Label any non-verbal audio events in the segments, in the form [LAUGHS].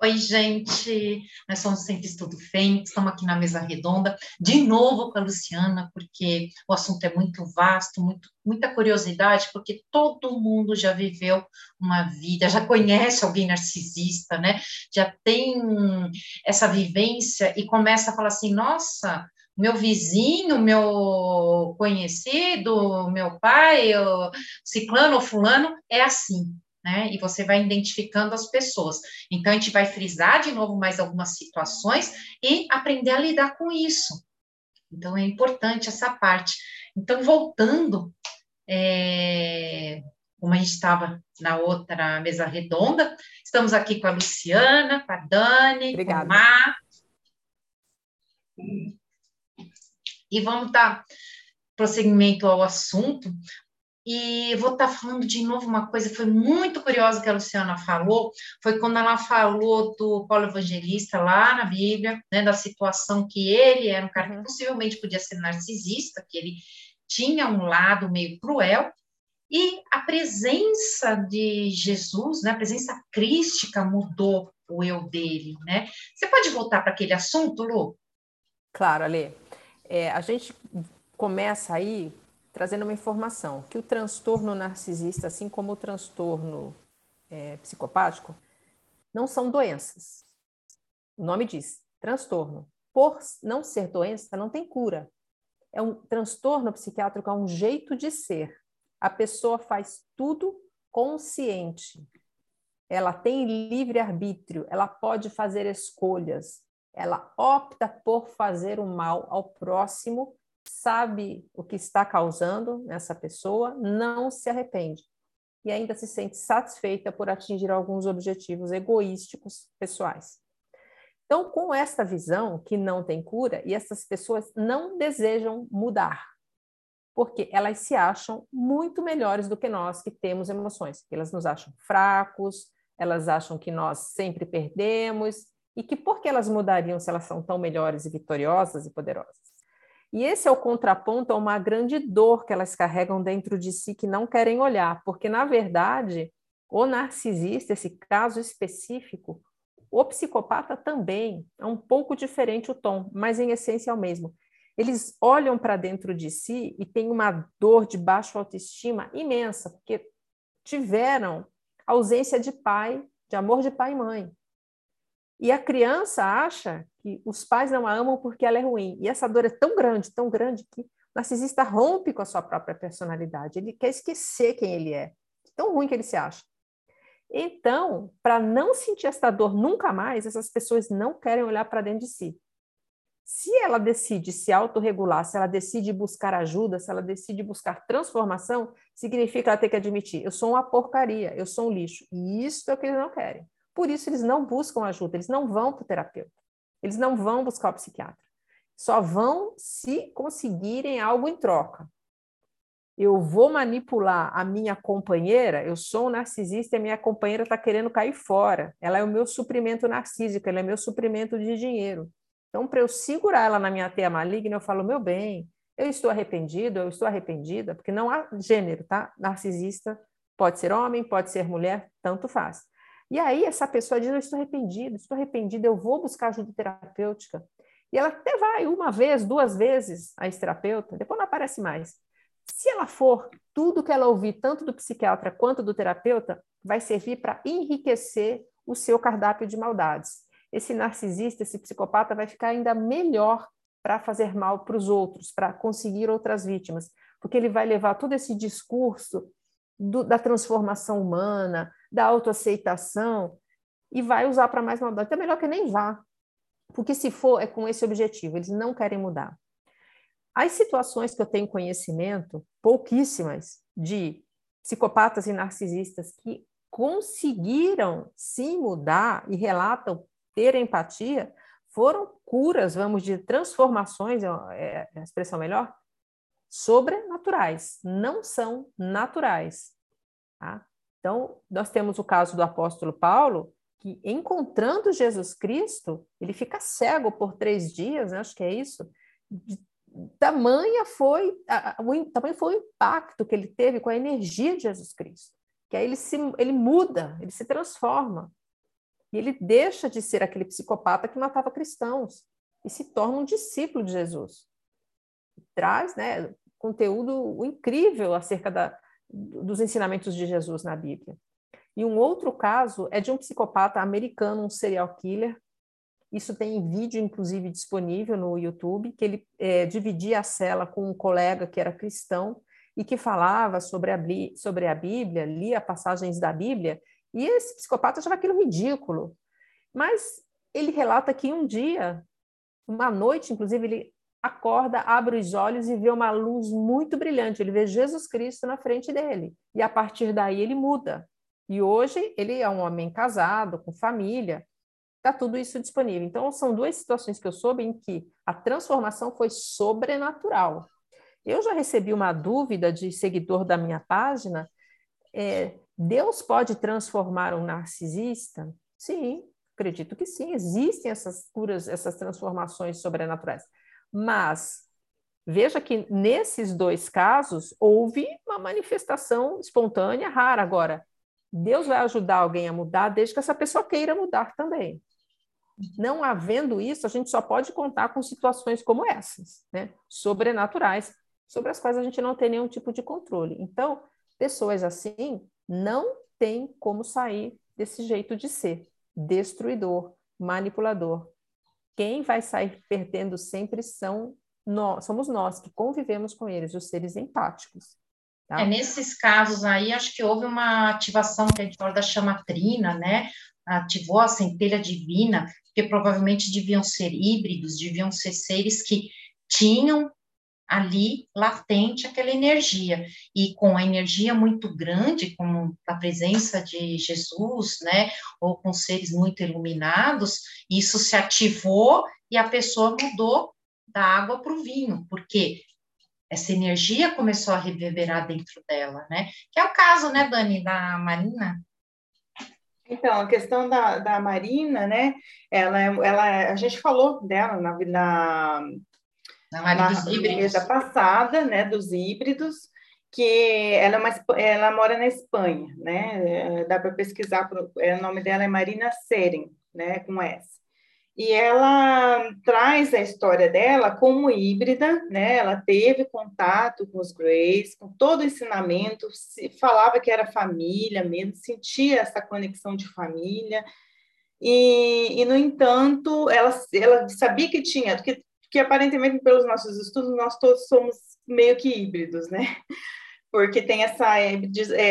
Oi, gente, nós somos sempre Estudo Fênix, estamos aqui na mesa redonda, de novo com a Luciana, porque o assunto é muito vasto, muito, muita curiosidade, porque todo mundo já viveu uma vida, já conhece alguém narcisista, né? Já tem essa vivência e começa a falar assim: nossa, meu vizinho, meu conhecido, meu pai, ciclano ou fulano, é assim né? E você vai identificando as pessoas. Então, a gente vai frisar de novo mais algumas situações e aprender a lidar com isso. Então, é importante essa parte. Então, voltando, é, como a gente estava na outra mesa redonda, estamos aqui com a Luciana, com a Dani, Obrigada. com a Má. E vamos dar prosseguimento ao assunto, e vou estar tá falando de novo uma coisa, foi muito curiosa que a Luciana falou, foi quando ela falou do Paulo Evangelista lá na Bíblia, né, da situação que ele era um cara que uhum. possivelmente podia ser narcisista, que ele tinha um lado meio cruel, e a presença de Jesus, né, a presença crística mudou o eu dele, né? Você pode voltar para aquele assunto, Lu? Claro, Ale. É, a gente começa aí trazendo uma informação que o transtorno narcisista, assim como o transtorno é, psicopático, não são doenças. O nome diz transtorno. Por não ser doença, não tem cura. É um transtorno psiquiátrico, é um jeito de ser. A pessoa faz tudo consciente. Ela tem livre arbítrio, ela pode fazer escolhas. Ela opta por fazer o mal ao próximo sabe o que está causando nessa pessoa, não se arrepende e ainda se sente satisfeita por atingir alguns objetivos egoísticos pessoais. Então, com esta visão que não tem cura, e essas pessoas não desejam mudar, porque elas se acham muito melhores do que nós que temos emoções. Elas nos acham fracos, elas acham que nós sempre perdemos, e que por que elas mudariam se elas são tão melhores e vitoriosas e poderosas? E esse é o contraponto a uma grande dor que elas carregam dentro de si que não querem olhar, porque, na verdade, o narcisista, esse caso específico, o psicopata também, é um pouco diferente o tom, mas em essência é o mesmo. Eles olham para dentro de si e têm uma dor de baixa autoestima imensa, porque tiveram ausência de pai, de amor de pai e mãe. E a criança acha que os pais não a amam porque ela é ruim. E essa dor é tão grande, tão grande, que o narcisista rompe com a sua própria personalidade. Ele quer esquecer quem ele é. Tão ruim que ele se acha. Então, para não sentir essa dor nunca mais, essas pessoas não querem olhar para dentro de si. Se ela decide se autorregular, se ela decide buscar ajuda, se ela decide buscar transformação, significa ela ter que admitir: eu sou uma porcaria, eu sou um lixo. E isso é o que eles não querem. Por isso, eles não buscam ajuda, eles não vão para o terapeuta, eles não vão buscar o psiquiatra. Só vão se conseguirem algo em troca. Eu vou manipular a minha companheira, eu sou um narcisista e a minha companheira está querendo cair fora. Ela é o meu suprimento narcísico, ela é meu suprimento de dinheiro. Então, para eu segurar ela na minha teia maligna, eu falo, meu bem, eu estou arrependido, eu estou arrependida, porque não há gênero, tá? Narcisista pode ser homem, pode ser mulher, tanto faz. E aí essa pessoa diz: Eu estou arrependida, estou arrependida, eu vou buscar ajuda terapêutica. E ela até vai uma vez, duas vezes a esse terapeuta, depois não aparece mais. Se ela for, tudo que ela ouvir, tanto do psiquiatra quanto do terapeuta, vai servir para enriquecer o seu cardápio de maldades. Esse narcisista, esse psicopata, vai ficar ainda melhor para fazer mal para os outros, para conseguir outras vítimas, porque ele vai levar todo esse discurso do, da transformação humana, da autoaceitação, e vai usar para mais maldade. Então é melhor que nem vá, porque se for, é com esse objetivo, eles não querem mudar. As situações que eu tenho conhecimento, pouquíssimas, de psicopatas e narcisistas que conseguiram sim mudar e relatam ter empatia, foram curas, vamos de transformações, é, é a expressão melhor, sobrenaturais, não são naturais. Tá? Então, nós temos o caso do apóstolo Paulo, que encontrando Jesus Cristo, ele fica cego por três dias, né? acho que é isso. De, tamanha foi, a, o, tamanho foi o impacto que ele teve com a energia de Jesus Cristo. Que aí ele, se, ele muda, ele se transforma. E ele deixa de ser aquele psicopata que matava cristãos e se torna um discípulo de Jesus. Traz né, conteúdo incrível acerca da, dos ensinamentos de Jesus na Bíblia. E um outro caso é de um psicopata americano, um serial killer. Isso tem vídeo, inclusive, disponível no YouTube, que ele é, dividia a cela com um colega que era cristão e que falava sobre a, sobre a Bíblia, lia passagens da Bíblia, e esse psicopata achava aquilo ridículo. Mas ele relata que um dia, uma noite, inclusive, ele acorda, abre os olhos e vê uma luz muito brilhante. Ele vê Jesus Cristo na frente dele. E a partir daí ele muda. E hoje ele é um homem casado, com família. Está tudo isso disponível. Então, são duas situações que eu soube em que a transformação foi sobrenatural. Eu já recebi uma dúvida de seguidor da minha página. É, Deus pode transformar um narcisista? Sim, acredito que sim. Existem essas curas, essas transformações sobrenaturais. Mas veja que nesses dois casos houve uma manifestação espontânea rara. Agora, Deus vai ajudar alguém a mudar desde que essa pessoa queira mudar também. Não havendo isso, a gente só pode contar com situações como essas, né? sobrenaturais, sobre as quais a gente não tem nenhum tipo de controle. Então, pessoas assim não têm como sair desse jeito de ser destruidor, manipulador, quem vai sair perdendo sempre são nós, somos nós que convivemos com eles, os seres empáticos. Tá? É, nesses casos aí, acho que houve uma ativação que a gente fala da chamatrina, né? Ativou a centelha divina, que provavelmente deviam ser híbridos, deviam ser seres que tinham ali latente aquela energia e com a energia muito grande, com a presença de Jesus, né, ou com seres muito iluminados, isso se ativou e a pessoa mudou da água para o vinho, porque essa energia começou a reverberar dentro dela, né? Que é o caso, né, Dani, da Marina? Então, a questão da, da Marina, né? Ela, ela, a gente falou dela na, na na Maria dos Híbridos. passada, né, dos híbridos, que ela, é uma, ela mora na Espanha, né, é, dá para pesquisar, é, o nome dela é Marina Seren, né, com S. E ela traz a história dela como híbrida, né? Ela teve contato com os Greys, com todo o ensinamento, se falava que era família mesmo, sentia essa conexão de família. E, e no entanto, ela, ela sabia que tinha, porque que aparentemente, pelos nossos estudos, nós todos somos meio que híbridos, né? Porque tem essa, é,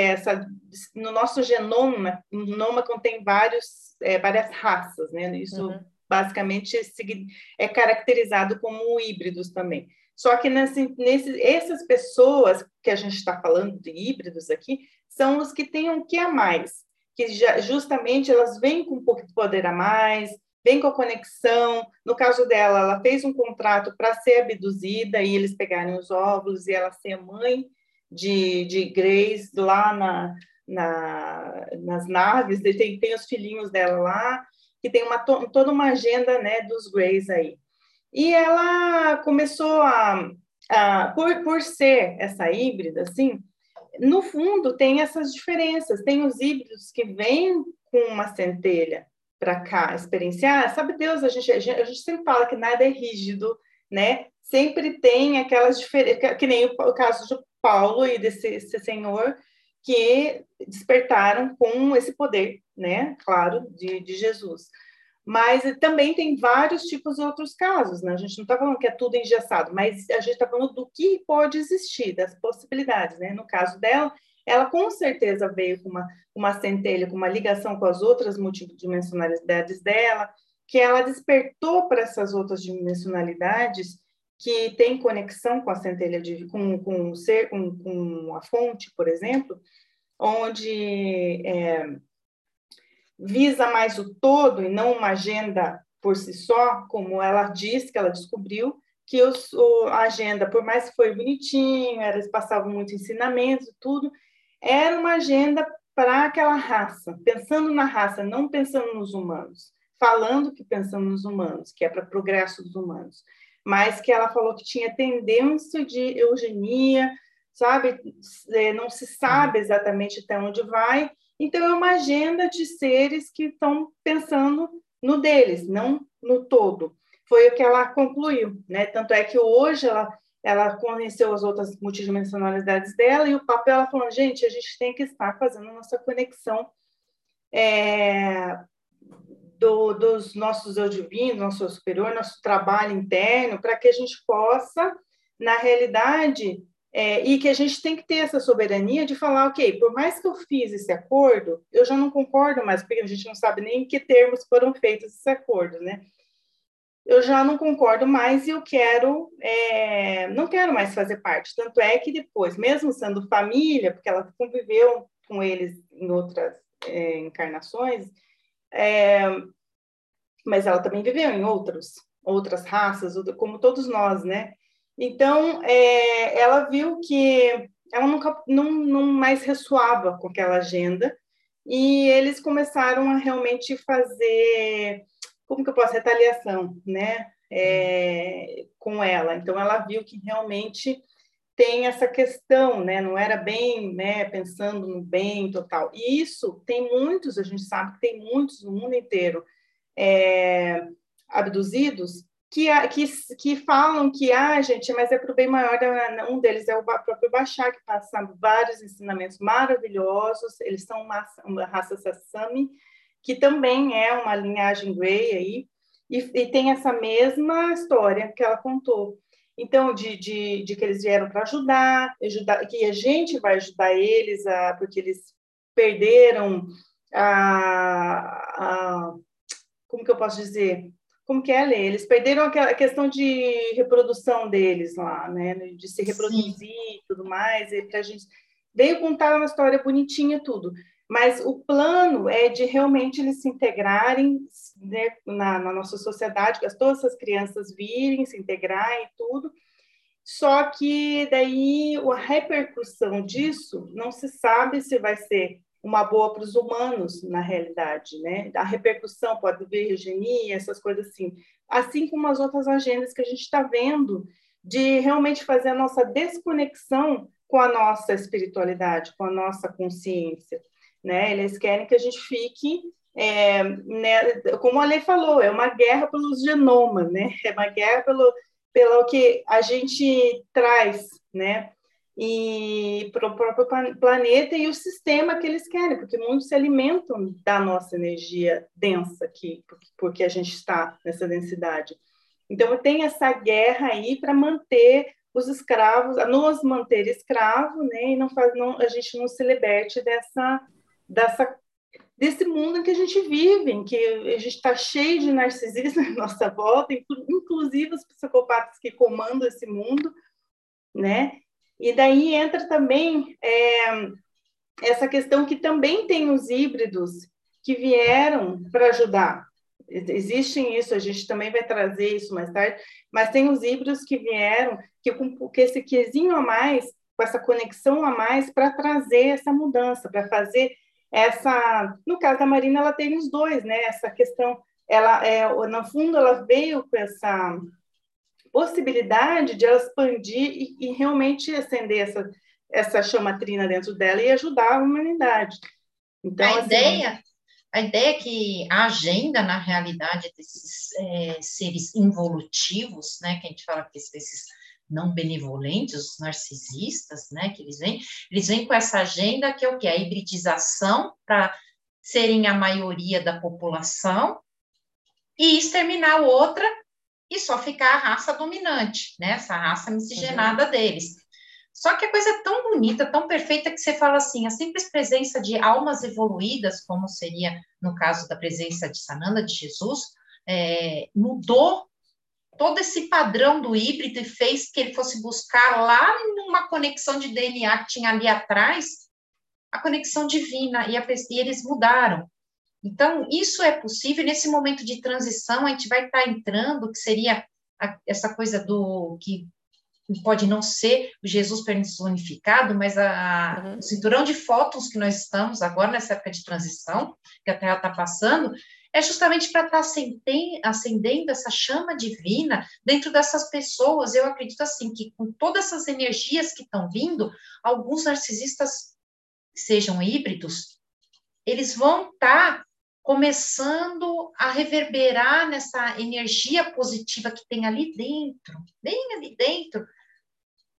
essa no nosso genoma, o genoma contém vários, é, várias raças, né? Isso uhum. basicamente é caracterizado como híbridos também. Só que nesse, nesse, essas pessoas que a gente está falando de híbridos aqui são os que têm um que a mais, que já, justamente elas vêm com um pouco de poder a mais, vem com a conexão. No caso dela, ela fez um contrato para ser abduzida e eles pegarem os óvulos e ela ser mãe de, de Grace lá na, na, nas naves, tem, tem os filhinhos dela lá, que tem uma, toda uma agenda né, dos Greys aí. E ela começou a, a por, por ser essa híbrida, assim, no fundo tem essas diferenças. Tem os híbridos que vêm com uma centelha, para cá experienciar, sabe Deus, a gente, a gente, sempre fala que nada é rígido, né? Sempre tem aquelas diferenças, que nem o, o, caso de Paulo e desse, senhor que despertaram com esse poder, né? Claro, de, de Jesus. Mas também tem vários tipos de outros casos, né? A gente não está falando que é tudo engessado, mas a gente está falando do que pode existir, das possibilidades, né? No caso dela, ela com certeza veio com uma, uma centelha, com uma ligação com as outras multidimensionalidades dela, que ela despertou para essas outras dimensionalidades que tem conexão com a centelha de com, com o ser, com, com a fonte, por exemplo, onde é, visa mais o todo e não uma agenda por si só, como ela diz que ela descobriu, que os, a agenda, por mais que foi bonitinho, eles passavam muito ensinamentos e tudo, era uma agenda para aquela raça, pensando na raça, não pensando nos humanos, falando que pensando nos humanos, que é para progresso dos humanos, mas que ela falou que tinha tendência de eugenia, sabe? É, não se sabe exatamente até onde vai, Então, é uma agenda de seres que estão pensando no deles, não no todo. Foi o que ela concluiu, né? Tanto é que hoje ela, ela conheceu as outras multidimensionalidades dela e o papel ela falou, gente, a gente tem que estar fazendo nossa conexão é, do, dos nossos eu divino, nosso superior, nosso trabalho interno, para que a gente possa, na realidade, é, e que a gente tem que ter essa soberania de falar, ok, por mais que eu fiz esse acordo, eu já não concordo mais, porque a gente não sabe nem em que termos foram feitos esses acordos, né? Eu já não concordo mais e eu quero, é, não quero mais fazer parte. Tanto é que depois, mesmo sendo família, porque ela conviveu com eles em outras é, encarnações, é, mas ela também viveu em outros, outras raças, como todos nós, né? Então, é, ela viu que ela nunca, não, não mais ressoava com aquela agenda, e eles começaram a realmente fazer, como que eu posso, retaliação, né, é, com ela. Então, ela viu que realmente tem essa questão, né, não era bem, né, pensando no bem total. E isso tem muitos, a gente sabe que tem muitos no mundo inteiro é, abduzidos que, que, que falam que, ah, gente, mas é para o bem maior, um deles é o próprio Bachar, que passa vários ensinamentos maravilhosos, eles são uma, uma raça Sassami, que também é uma linhagem Grey aí, e, e, tem essa mesma história que ela contou. Então, de, de, de que eles vieram para ajudar, ajudar, que a gente vai ajudar eles, a, porque eles perderam a, a como que eu posso dizer? como que é, Lê? Eles perderam a questão de reprodução deles lá, né? De se reproduzir e tudo mais, e pra gente... Veio contar uma história bonitinha, tudo. Mas o plano é de realmente eles se integrarem né, na, na, nossa sociedade, que todas essas crianças virem, se integrar e tudo. Só que daí a repercussão disso não se sabe se vai ser uma boa para os humanos, na realidade, né? A repercussão pode vir eugenia, essas coisas assim, assim como as outras agendas que a gente está vendo de realmente fazer a nossa desconexão com a nossa espiritualidade, com a nossa consciência, né? Eles querem que a gente fique, é, né, como a lei falou, é uma guerra pelos genomas, né? [LAUGHS] É uma guerra pelo, pelo que a gente traz, né? e para o próprio planeta e o sistema que eles querem, porque muitos se alimentam da nossa energia densa aqui, porque a gente está nessa densidade. Então, tem essa guerra aí para manter os escravos, nos manter escravo, né, e não faz, não, a gente não se liberte dessa, dessa, desse mundo em que a gente vive, em que a gente está cheio de narcisismo [LAUGHS] na nossa volta, inclusive os psicopatas que comandam esse mundo, né? E daí entra também é, essa questão que também tem os híbridos que vieram para ajudar. Existem isso, a gente também vai trazer isso mais tarde, mas tem os híbridos que vieram, que com que esse quesinho a mais, com essa conexão a mais, para trazer essa mudança, para fazer essa. No caso da Marina, ela tem os dois, né? Essa questão, ela, é, no fundo, ela veio com essa possibilidade de ela expandir e, e realmente acender essa, essa chama trina dentro dela e ajudar a humanidade. Então, a assim, ideia a ideia é que a agenda, na realidade, desses é, seres involutivos, né, que a gente fala que esses não benevolentes, os narcisistas, né, que eles vêm, eles vêm com essa agenda que é o que? A hibridização para serem a maioria da população e exterminar outra e só ficar a raça dominante, né? Essa raça miscigenada uhum. deles. Só que a coisa é tão bonita, tão perfeita, que você fala assim, a simples presença de almas evoluídas, como seria no caso da presença de Sananda, de Jesus, é, mudou todo esse padrão do híbrido e fez que ele fosse buscar lá numa conexão de DNA que tinha ali atrás, a conexão divina, e, a, e eles mudaram. Então, isso é possível, nesse momento de transição, a gente vai estar tá entrando, que seria a, essa coisa do que pode não ser o Jesus personificado, mas a, uhum. o cinturão de fótons que nós estamos agora nessa época de transição, que a Terra está passando, é justamente para estar acendendo essa chama divina dentro dessas pessoas. Eu acredito assim que com todas essas energias que estão vindo, alguns narcisistas sejam híbridos, eles vão estar começando a reverberar nessa energia positiva que tem ali dentro, bem ali dentro,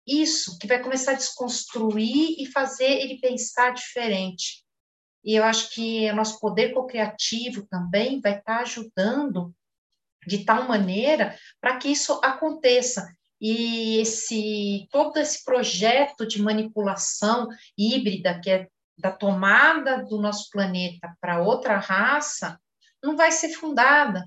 isso que vai começar a desconstruir e fazer ele pensar diferente. E eu acho que o nosso poder co-criativo também vai estar tá ajudando de tal maneira para que isso aconteça. E esse todo esse projeto de manipulação híbrida que é da tomada do nosso planeta para outra raça não vai ser fundada,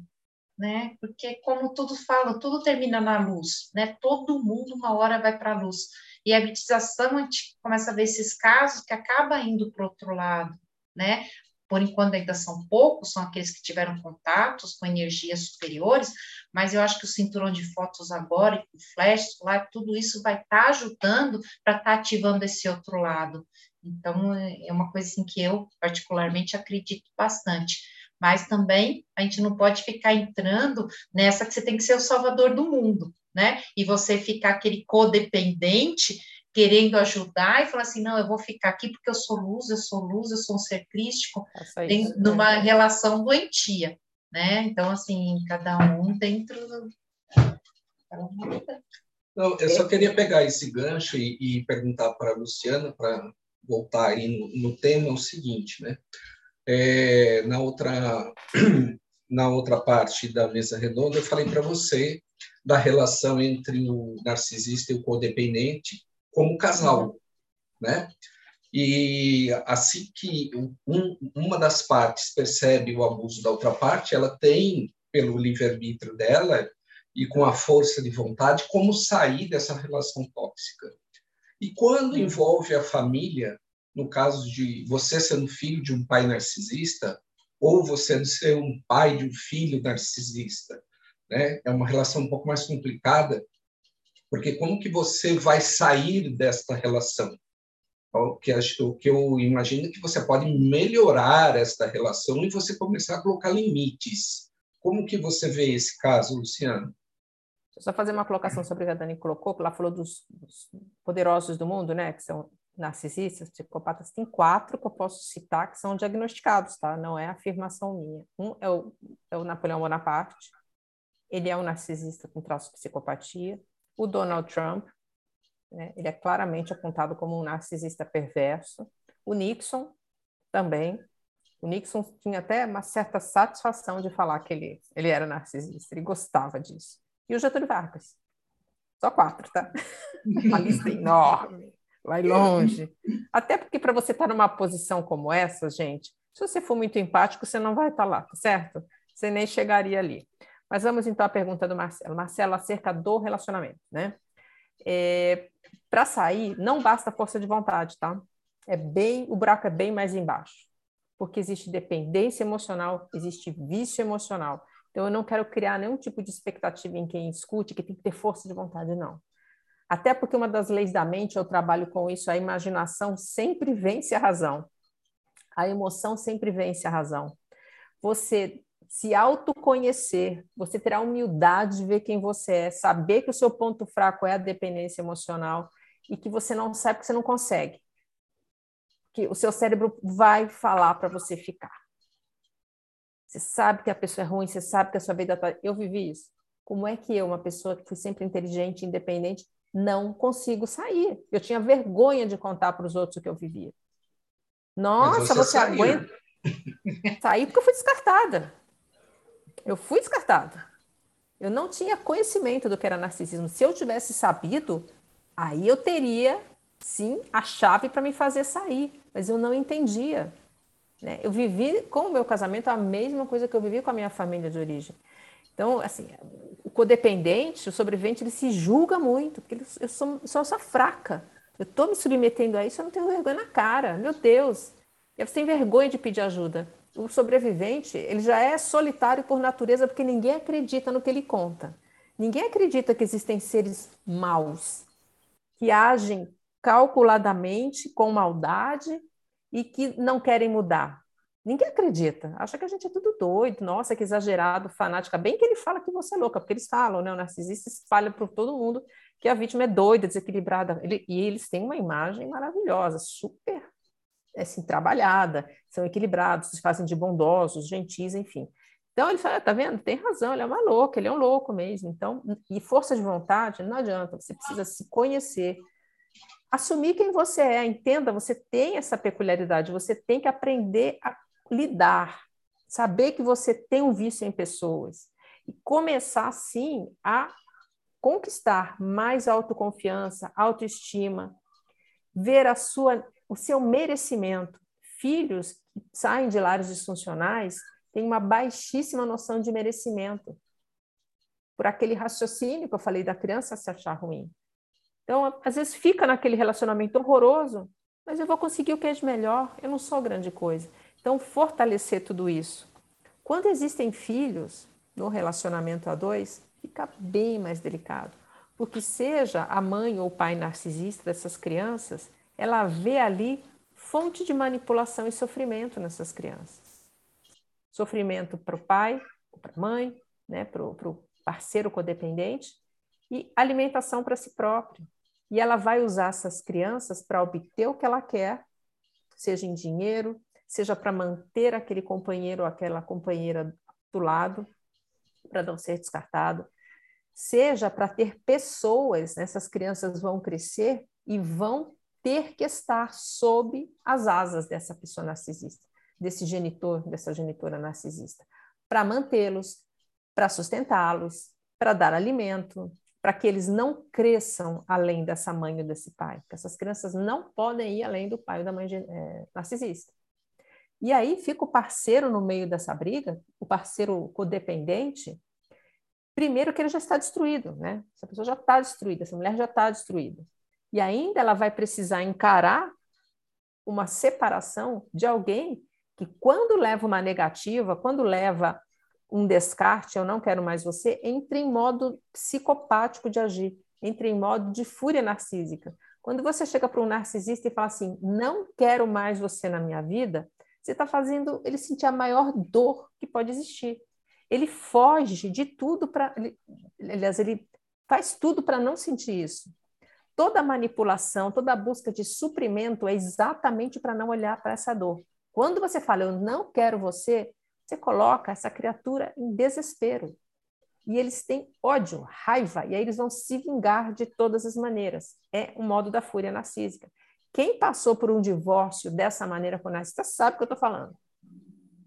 né? Porque como tudo fala, tudo termina na luz, né? Todo mundo uma hora vai para a luz. E a habilitação a gente começa a ver esses casos que acaba indo para outro lado, né? Por enquanto ainda são poucos, são aqueles que tiveram contatos com energias superiores, mas eu acho que o cinturão de fotos agora, o flash, lá, tudo isso vai estar tá ajudando para estar tá ativando esse outro lado. Então, é uma coisa assim que eu particularmente acredito bastante. Mas também a gente não pode ficar entrando nessa que você tem que ser o salvador do mundo, né? E você ficar aquele codependente querendo ajudar e falar assim, não, eu vou ficar aqui porque eu sou luz, eu sou luz, eu sou um ser crístico, tem, isso, numa né? relação doentia, né? Então, assim, cada um dentro do... Não, eu só queria pegar esse gancho e, e perguntar para a Luciana, para voltar aí no, no, tema é o seguinte, né? É, na outra [CLEARS THROAT] na outra parte da mesa redonda eu falei para você da relação entre o narcisista e o codependente como casal, né? E assim que um, uma das partes percebe o abuso da outra parte, ela tem pelo livre-arbítrio dela e com a força de vontade como sair dessa relação tóxica. E quando envolve a família, no caso de você sendo filho de um pai narcisista, ou você ser um pai de um filho narcisista, né? É uma relação um pouco mais complicada, porque como que você vai sair desta relação? O que, o que eu imagino é que você pode melhorar esta relação e você começar a colocar limites. Como que você vê esse caso, Luciano? Deixa eu só fazer uma colocação sobre o que a Dani colocou, que ela falou dos, dos poderosos do mundo, né, que são narcisistas, psicopatas, tem quatro que eu posso citar que são diagnosticados, tá? Não é afirmação minha. Um é o, é o Napoleão Bonaparte, ele é um narcisista com traços de psicopatia. O Donald Trump, né, ele é claramente apontado como um narcisista perverso. O Nixon também. O Nixon tinha até uma certa satisfação de falar que ele, ele era narcisista, ele gostava disso e o Getúlio Vargas. Só quatro, tá? [LAUGHS] Uma lista enorme, vai longe. Até porque para você estar tá numa posição como essa, gente, se você for muito empático, você não vai estar tá lá, tá certo? Você nem chegaria ali. Mas vamos então à pergunta do Marcelo. Marcelo, acerca do relacionamento, né? É, para sair, não basta força de vontade, tá? É bem, o buraco é bem mais embaixo, porque existe dependência emocional, existe vício emocional, então, eu não quero criar nenhum tipo de expectativa em quem escute que tem que ter força de vontade, não. Até porque uma das leis da mente, eu trabalho com isso, a imaginação sempre vence a razão. A emoção sempre vence a razão. Você se autoconhecer, você ter a humildade de ver quem você é, saber que o seu ponto fraco é a dependência emocional e que você não sabe que você não consegue. Que o seu cérebro vai falar para você ficar. Você sabe que a pessoa é ruim, você sabe que a sua vida está. Eu vivi isso. Como é que eu, uma pessoa que fui sempre inteligente, independente, não consigo sair? Eu tinha vergonha de contar para os outros o que eu vivia. Nossa, você, você aguenta. [LAUGHS] Saí porque eu fui descartada. Eu fui descartada. Eu não tinha conhecimento do que era narcisismo. Se eu tivesse sabido, aí eu teria, sim, a chave para me fazer sair. Mas eu não entendia. Né? Eu vivi com o meu casamento a mesma coisa que eu vivi com a minha família de origem. Então, assim, o codependente, o sobrevivente, ele se julga muito, porque ele, eu sou, sou só fraca. Eu estou me submetendo a isso, eu não tenho vergonha na cara. Meu Deus! E você tem vergonha de pedir ajuda. O sobrevivente, ele já é solitário por natureza, porque ninguém acredita no que ele conta. Ninguém acredita que existem seres maus, que agem calculadamente, com maldade, e que não querem mudar. Ninguém acredita, acha que a gente é tudo doido, nossa, que exagerado, fanática. Bem que ele fala que você é louca, porque eles falam, né? O narcisista espalha para todo mundo que a vítima é doida, desequilibrada. Ele, e eles têm uma imagem maravilhosa, super assim, trabalhada, são equilibrados, se fazem de bondosos, gentis, enfim. Então ele fala, tá vendo? Tem razão, ele é uma louca, ele é um louco mesmo. Então, e força de vontade não adianta, você precisa se conhecer, assumir quem você é, entenda, você tem essa peculiaridade, você tem que aprender a lidar, saber que você tem um vício em pessoas e começar sim a conquistar mais autoconfiança, autoestima, ver a sua o seu merecimento. Filhos que saem de lares disfuncionais têm uma baixíssima noção de merecimento por aquele raciocínio que eu falei da criança se achar ruim. Então, às vezes fica naquele relacionamento horroroso, mas eu vou conseguir o que é de melhor, eu não sou grande coisa. Então, fortalecer tudo isso. Quando existem filhos no relacionamento a dois, fica bem mais delicado. Porque seja a mãe ou o pai narcisista dessas crianças, ela vê ali fonte de manipulação e sofrimento nessas crianças. Sofrimento para o pai, para a mãe, né, para o parceiro codependente, e alimentação para si próprio. E ela vai usar essas crianças para obter o que ela quer, seja em dinheiro, seja para manter aquele companheiro ou aquela companheira do lado, para não ser descartado, seja para ter pessoas, né? essas crianças vão crescer e vão ter que estar sob as asas dessa pessoa narcisista, desse genitor, dessa genitora narcisista, para mantê-los, para sustentá-los, para dar alimento, para que eles não cresçam além dessa mãe ou desse pai, porque essas crianças não podem ir além do pai ou da mãe é, narcisista. E aí fica o parceiro no meio dessa briga, o parceiro codependente, primeiro que ele já está destruído, né? Essa pessoa já está destruída, essa mulher já está destruída. E ainda ela vai precisar encarar uma separação de alguém que, quando leva uma negativa, quando leva um descarte, eu não quero mais você, entra em modo psicopático de agir, entra em modo de fúria narcísica. Quando você chega para um narcisista e fala assim, não quero mais você na minha vida, você está fazendo ele sentir a maior dor que pode existir. Ele foge de tudo para. Aliás, ele faz tudo para não sentir isso. Toda manipulação, toda busca de suprimento é exatamente para não olhar para essa dor. Quando você fala, eu não quero você, você coloca essa criatura em desespero. E eles têm ódio, raiva, e aí eles vão se vingar de todas as maneiras. É um modo da fúria narcísica. Quem passou por um divórcio dessa maneira com narcisista sabe o que eu estou falando.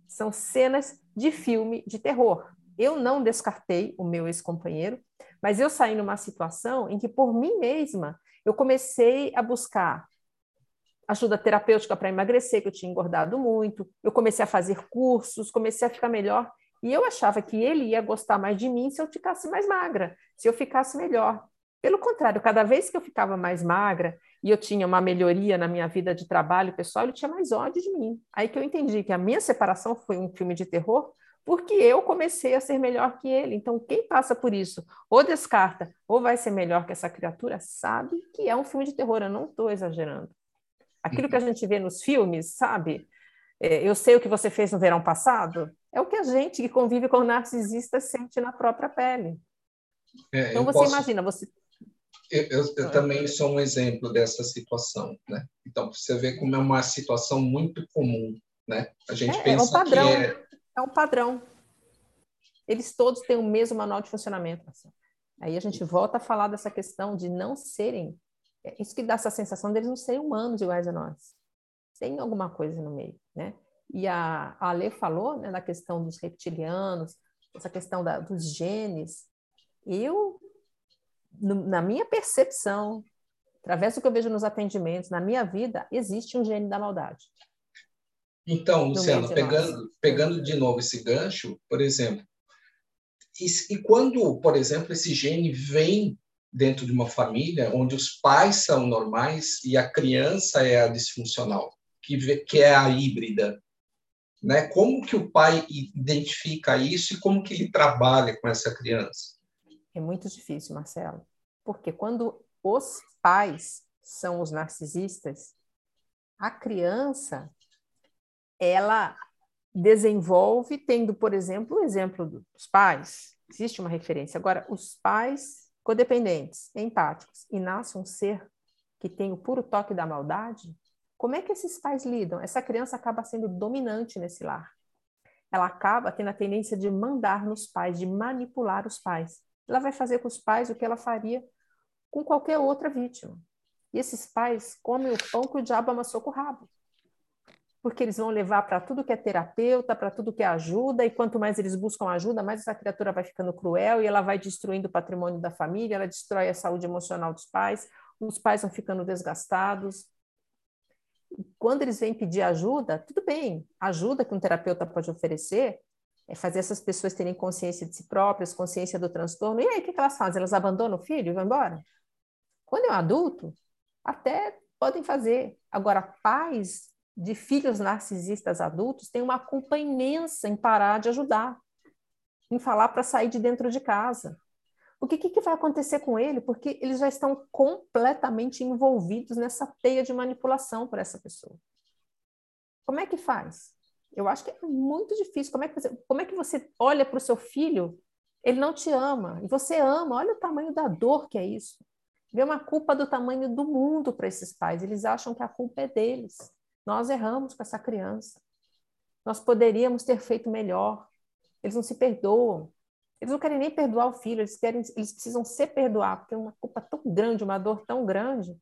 São cenas de filme de terror. Eu não descartei o meu ex-companheiro, mas eu saí numa situação em que, por mim mesma, eu comecei a buscar ajuda terapêutica para emagrecer, que eu tinha engordado muito. Eu comecei a fazer cursos, comecei a ficar melhor. E eu achava que ele ia gostar mais de mim se eu ficasse mais magra, se eu ficasse melhor. Pelo contrário, cada vez que eu ficava mais magra e eu tinha uma melhoria na minha vida de trabalho pessoal, ele tinha mais ódio de mim. Aí que eu entendi que a minha separação foi um filme de terror, porque eu comecei a ser melhor que ele. Então, quem passa por isso, ou descarta, ou vai ser melhor que essa criatura, sabe que é um filme de terror. Eu não estou exagerando aquilo que a gente vê nos filmes, sabe? É, eu sei o que você fez no verão passado. É o que a gente que convive com narcisista sente na própria pele. É, então você posso... imagina, você. Eu, eu, eu, também sou um exemplo dessa situação, né? Então você vê como é uma situação muito comum, né? A gente é, pensa é um padrão, é... é um padrão. Eles todos têm o mesmo manual de funcionamento. Assim. Aí a gente volta a falar dessa questão de não serem é isso que dá essa sensação deles não serem humanos iguais a nós. Tem alguma coisa no meio, né? E a, a Ale falou né, da questão dos reptilianos, essa questão da, dos genes. Eu, no, na minha percepção, através do que eu vejo nos atendimentos, na minha vida, existe um gene da maldade. Então, Luciana, pegando, pegando de novo esse gancho, por exemplo, e, e, quando, por exemplo, esse gene vem dentro de uma família onde os pais são normais e a criança é a disfuncional, que, que é a híbrida. Né? Como que o pai identifica isso e como que ele trabalha com essa criança? É muito difícil, Marcelo, porque quando os pais são os narcisistas, a criança ela desenvolve tendo, por exemplo, o exemplo dos pais. Existe uma referência. Agora, os pais codependentes, empáticos, e nasce um ser que tem o puro toque da maldade, Como é que esses pais lidam? Essa criança acaba sendo dominante nesse lar. Ela acaba tendo a tendência de mandar nos pais, de manipular os pais. Ela vai fazer com os pais o que ela faria com qualquer outra vítima. E esses pais comem o pão que o diabo amassou com o rabo. Porque eles vão levar para tudo que é terapeuta, para tudo que é ajuda, e quanto mais eles buscam ajuda, mais essa criatura vai ficando cruel e ela vai destruindo o patrimônio da família, ela destrói a saúde emocional dos pais, os pais vão ficando desgastados. E quando eles vêm pedir ajuda, tudo bem, ajuda que um terapeuta pode oferecer é fazer essas pessoas terem consciência de si próprias, consciência do transtorno. E aí, o que elas fazem? Elas abandonam o filho e vão embora? Quando é um adulto, até podem fazer. Agora, pais de filhos narcisistas adultos têm uma culpa imensa em parar de ajudar, em falar para sair de dentro de casa. O que, que vai acontecer com ele? Porque eles já estão completamente envolvidos nessa teia de manipulação por essa pessoa. Como é que faz? Eu acho que é muito difícil. Como é que você, como é que você olha para o seu filho? Ele não te ama. E você ama. Olha o tamanho da dor que é isso. Vê uma culpa do tamanho do mundo para esses pais. Eles acham que a culpa é deles. Nós erramos com essa criança. Nós poderíamos ter feito melhor. Eles não se perdoam. Eles não querem nem perdoar o filho, eles querem, eles precisam se perdoar, porque é uma culpa tão grande, uma dor tão grande.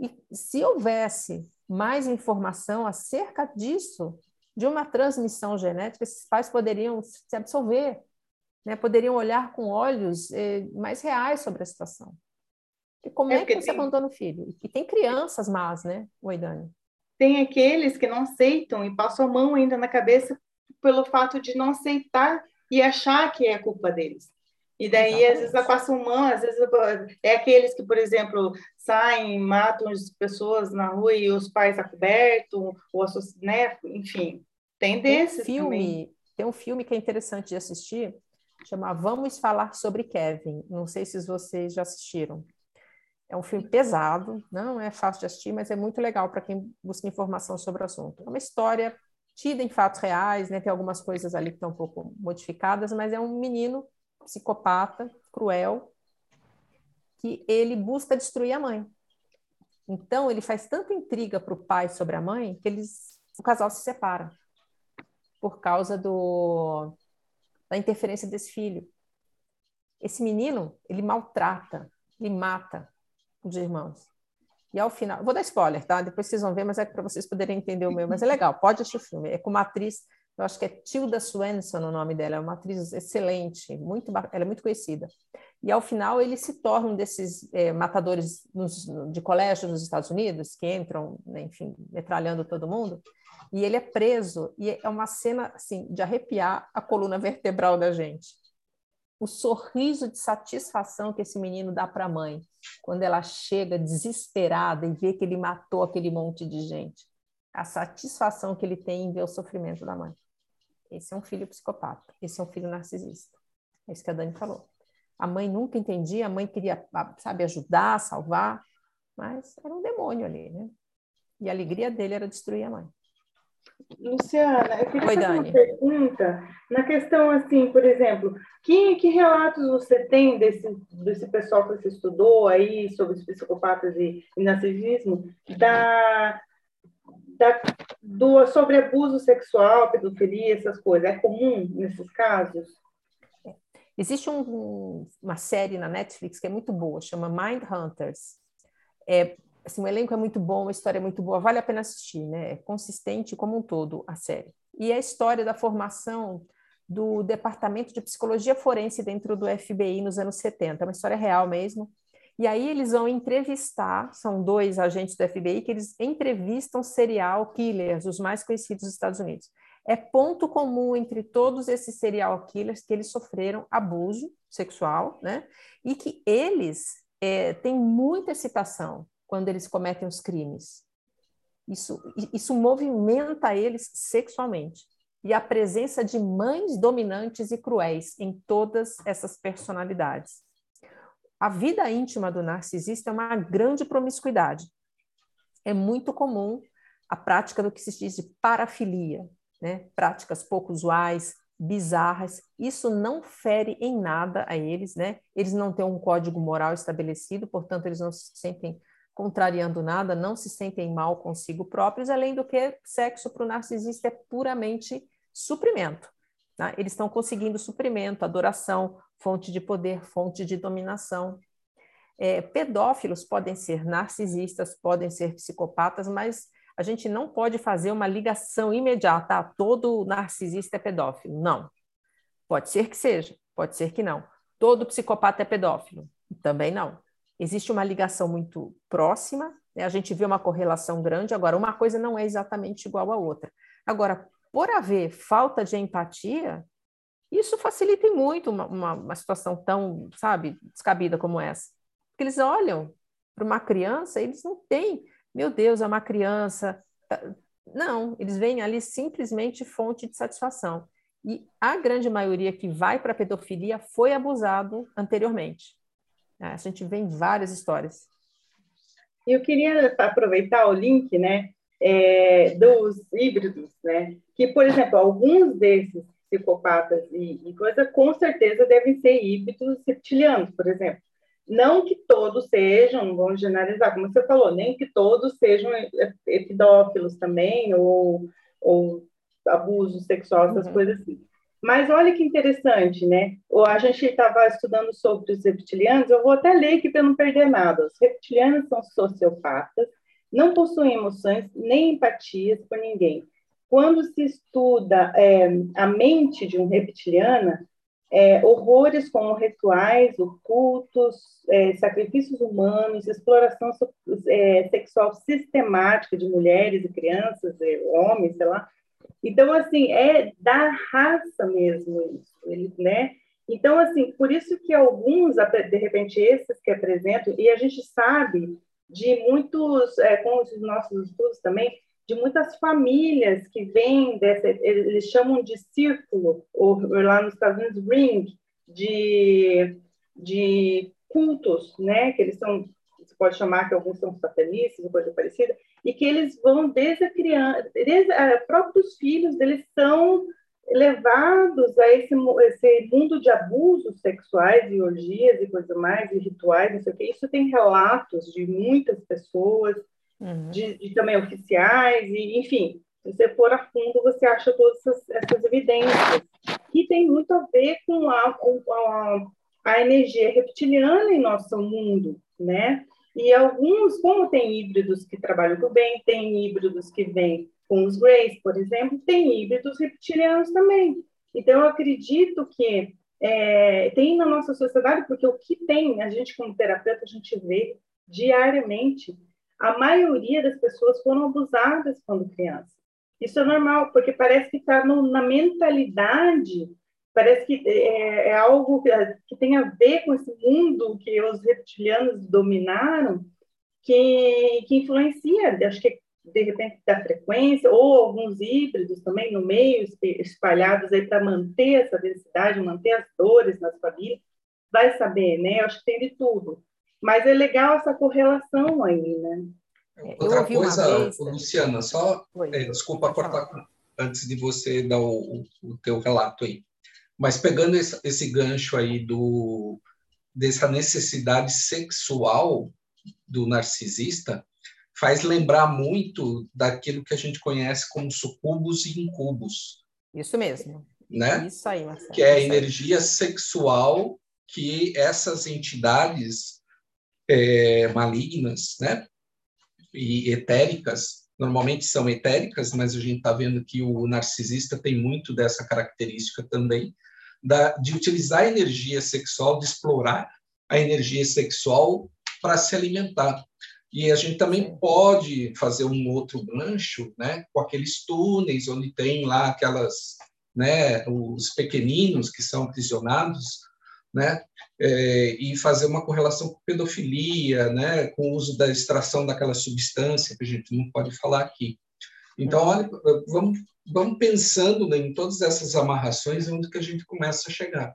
E se houvesse mais informação acerca disso, de uma transmissão genética, esses pais poderiam se absolver, né? poderiam olhar com olhos eh, mais reais sobre a situação. E como é, é que você tem... abandona o filho? E tem crianças más, né, Oidane? Tem aqueles que não aceitam e passam a mão ainda na cabeça pelo fato de não aceitar e achar que é culpa deles. E daí, Exatamente. às vezes, passam mão, às vezes é aqueles que, por exemplo, saem, matam as pessoas na rua e os pais acobertam, ou né? enfim, tem desses tem um filme, também. Tem um filme que é interessante de assistir, chama Vamos Falar Sobre Kevin. Não sei se vocês já assistiram. É um filme pesado, não é fácil de assistir, mas é muito legal para quem busca informação sobre o assunto. É uma história tida em fatos reais, né? Tem algumas coisas ali que estão um pouco modificadas, mas é um menino psicopata, cruel, que ele busca destruir a mãe. Então ele faz tanta intriga para o pai sobre a mãe que eles, o casal se separa por causa do, da interferência desse filho. Esse menino ele maltrata, ele mata os irmãos. E ao final, vou dar spoiler, tá? Depois vocês vão ver, mas é para vocês poderem entender o meu. Mas é legal, pode assistir o filme. É com uma atriz, eu acho que é Tilda Swenson o nome dela, é uma atriz excelente, muito, ela é muito conhecida. E ao final ele se torna um desses é, matadores nos, de colégio nos Estados Unidos, que entram, né, enfim, metralhando todo mundo. E ele é preso, e é uma cena assim, de arrepiar a coluna [LAUGHS] vertebral da gente o sorriso de satisfação que esse menino dá para a mãe, quando ela chega desesperada e vê que ele matou aquele monte de gente. A satisfação que ele tem em ver o sofrimento da mãe. Esse é um filho psicopata, esse é um filho narcisista. É isso que a Dani falou. A mãe nunca entendia, a mãe queria, sabe, ajudar, salvar, mas era um demônio ali, né? E a alegria dele era destruir a mãe. Luciana, eu queria Oi, fazer Dani. uma pergunta na questão assim, por exemplo, que, que relatos você tem desse, desse pessoal que você estudou aí sobre os psicopatas e, e narcisismo, da, da, do, sobre abuso sexual, pedofilia, essas coisas? É comum nesses casos? Existe um, uma série na Netflix que é muito boa, chama Mind Hunters. É, assim, o elenco é muito bom, a história é muito boa, vale a pena assistir, né? É consistente como um todo a série. E a história da formação do Departamento de Psicologia Forense dentro do FBI nos anos 70, é uma história real mesmo. E aí eles vão entrevistar, são dois agentes do FBI que eles entrevistam serial killers, os mais conhecidos dos Estados Unidos. É ponto comum entre todos esses serial killers que eles sofreram abuso sexual, né? E que eles é, têm muita excitação, quando eles cometem os crimes. Isso, isso movimenta eles sexualmente. E a presença de mães dominantes e cruéis em todas essas personalidades. A vida íntima do narcisista é uma grande promiscuidade. É muito comum a prática do que se diz de parafilia, né? práticas pouco usuais, bizarras. Isso não fere em nada a eles, né? Eles não têm um código moral estabelecido, portanto, eles não se sentem contrariando nada, não se sentem mal consigo próprios, além do que sexo para o narcisista é puramente suprimento. Tá? Eles estão conseguindo suprimento, adoração, fonte de poder, fonte de dominação. É, pedófilos podem ser narcisistas, podem ser psicopatas, mas a gente não pode fazer uma ligação imediata. Ah, todo narcisista é pedófilo. Não. Pode ser que seja, pode ser que não. Todo psicopata é pedófilo. Também não. Existe uma ligação muito próxima, né? a gente vê uma correlação grande. Agora, uma coisa não é exatamente igual à outra. Agora, por haver falta de empatia, isso facilita muito uma, uma, uma situação tão, sabe, descabida como essa. Porque eles olham para uma criança, eles não têm, meu Deus, é uma criança. Tá, não, eles veem ali simplesmente fonte de satisfação. E a grande maioria que vai para a pedofilia foi abusado anteriormente. É, a gente vê em várias histórias. Eu queria aproveitar o link, né, é, dos híbridos, né, que, por exemplo, alguns desses psicopatas e, e coisa, com certeza devem ser híbridos reptilianos, por exemplo. Não que todos sejam, vamos generalizar, como você falou, nem que todos sejam pedófilos também, ou, ou abuso sexual, essas uhum. coisas assim. Mas olha que interessante, né? A gente estava estudando sobre os reptilianos, eu vou até ler aqui para não perder nada. Os reptilianos são sociopatas, não possuem emoções nem empatias por ninguém. Quando se estuda é, a mente de um reptiliana, é, horrores como rituais, ocultos, é, sacrifícios humanos, exploração é, sexual sistemática de mulheres e crianças, homens, sei lá, então, assim, é da raça mesmo isso, né? Então, assim, por isso que alguns, de repente, esses que apresentam, e a gente sabe de muitos, é, com os nossos estudos também, de muitas famílias que vêm dessa, eles chamam de círculo, ou lá nos Estados Unidos, ring, de, de cultos, né? Que eles são, você pode chamar que alguns são satanistas, coisa parecida, e que eles vão desde a criança, desde a, próprios filhos deles são levados a esse, esse mundo de abusos sexuais e orgias e coisa mais, e rituais, não sei o que. Isso tem relatos de muitas pessoas, uhum. de, de, também oficiais, e enfim, se você for a fundo, você acha todas essas, essas evidências, que tem muito a ver com a, com a, a energia reptiliana em nosso mundo, né? E alguns, como tem híbridos que trabalham com bem, tem híbridos que vêm com os Greys, por exemplo, tem híbridos reptilianos também. Então, eu acredito que é, tem na nossa sociedade, porque o que tem, a gente como terapeuta, a gente vê diariamente, a maioria das pessoas foram abusadas quando crianças. Isso é normal, porque parece que está na mentalidade parece que é, é, algo que tem a ver com esse mundo que os reptilianos dominaram, que, que influencia, acho que de repente da frequência, ou alguns híbridos também no meio, espalhados aí para manter essa densidade, manter as dores nas famílias, vai saber, né? Eu acho que tem de tudo. Mas é legal essa correlação aí, né? Outra coisa, Luciana, só, é, desculpa cortar antes de você dar o, o teu relato aí. Mas pegando esse, esse gancho aí do dessa necessidade sexual do narcisista, faz lembrar muito daquilo que a gente conhece como sucubos e incubos. Isso mesmo. Né? Isso aí, Marcelo. Que é a energia sexual que essas entidades é, malignas, né? E etéricas, normalmente são etéricas, mas a gente está vendo que o narcisista tem muito dessa característica também, da, de utilizar a energia sexual, de explorar a energia sexual para se alimentar. E a gente também pode fazer um outro gancho, né, com aqueles túneis onde tem lá aquelas, né, os pequeninos que são aprisionados, né, é, e fazer uma correlação com pedofilia, né, com o uso da extração daquela substância que a gente não pode falar aqui. Então, olha, vamos vamos pensando né, em todas essas amarrações onde que a gente começa a chegar.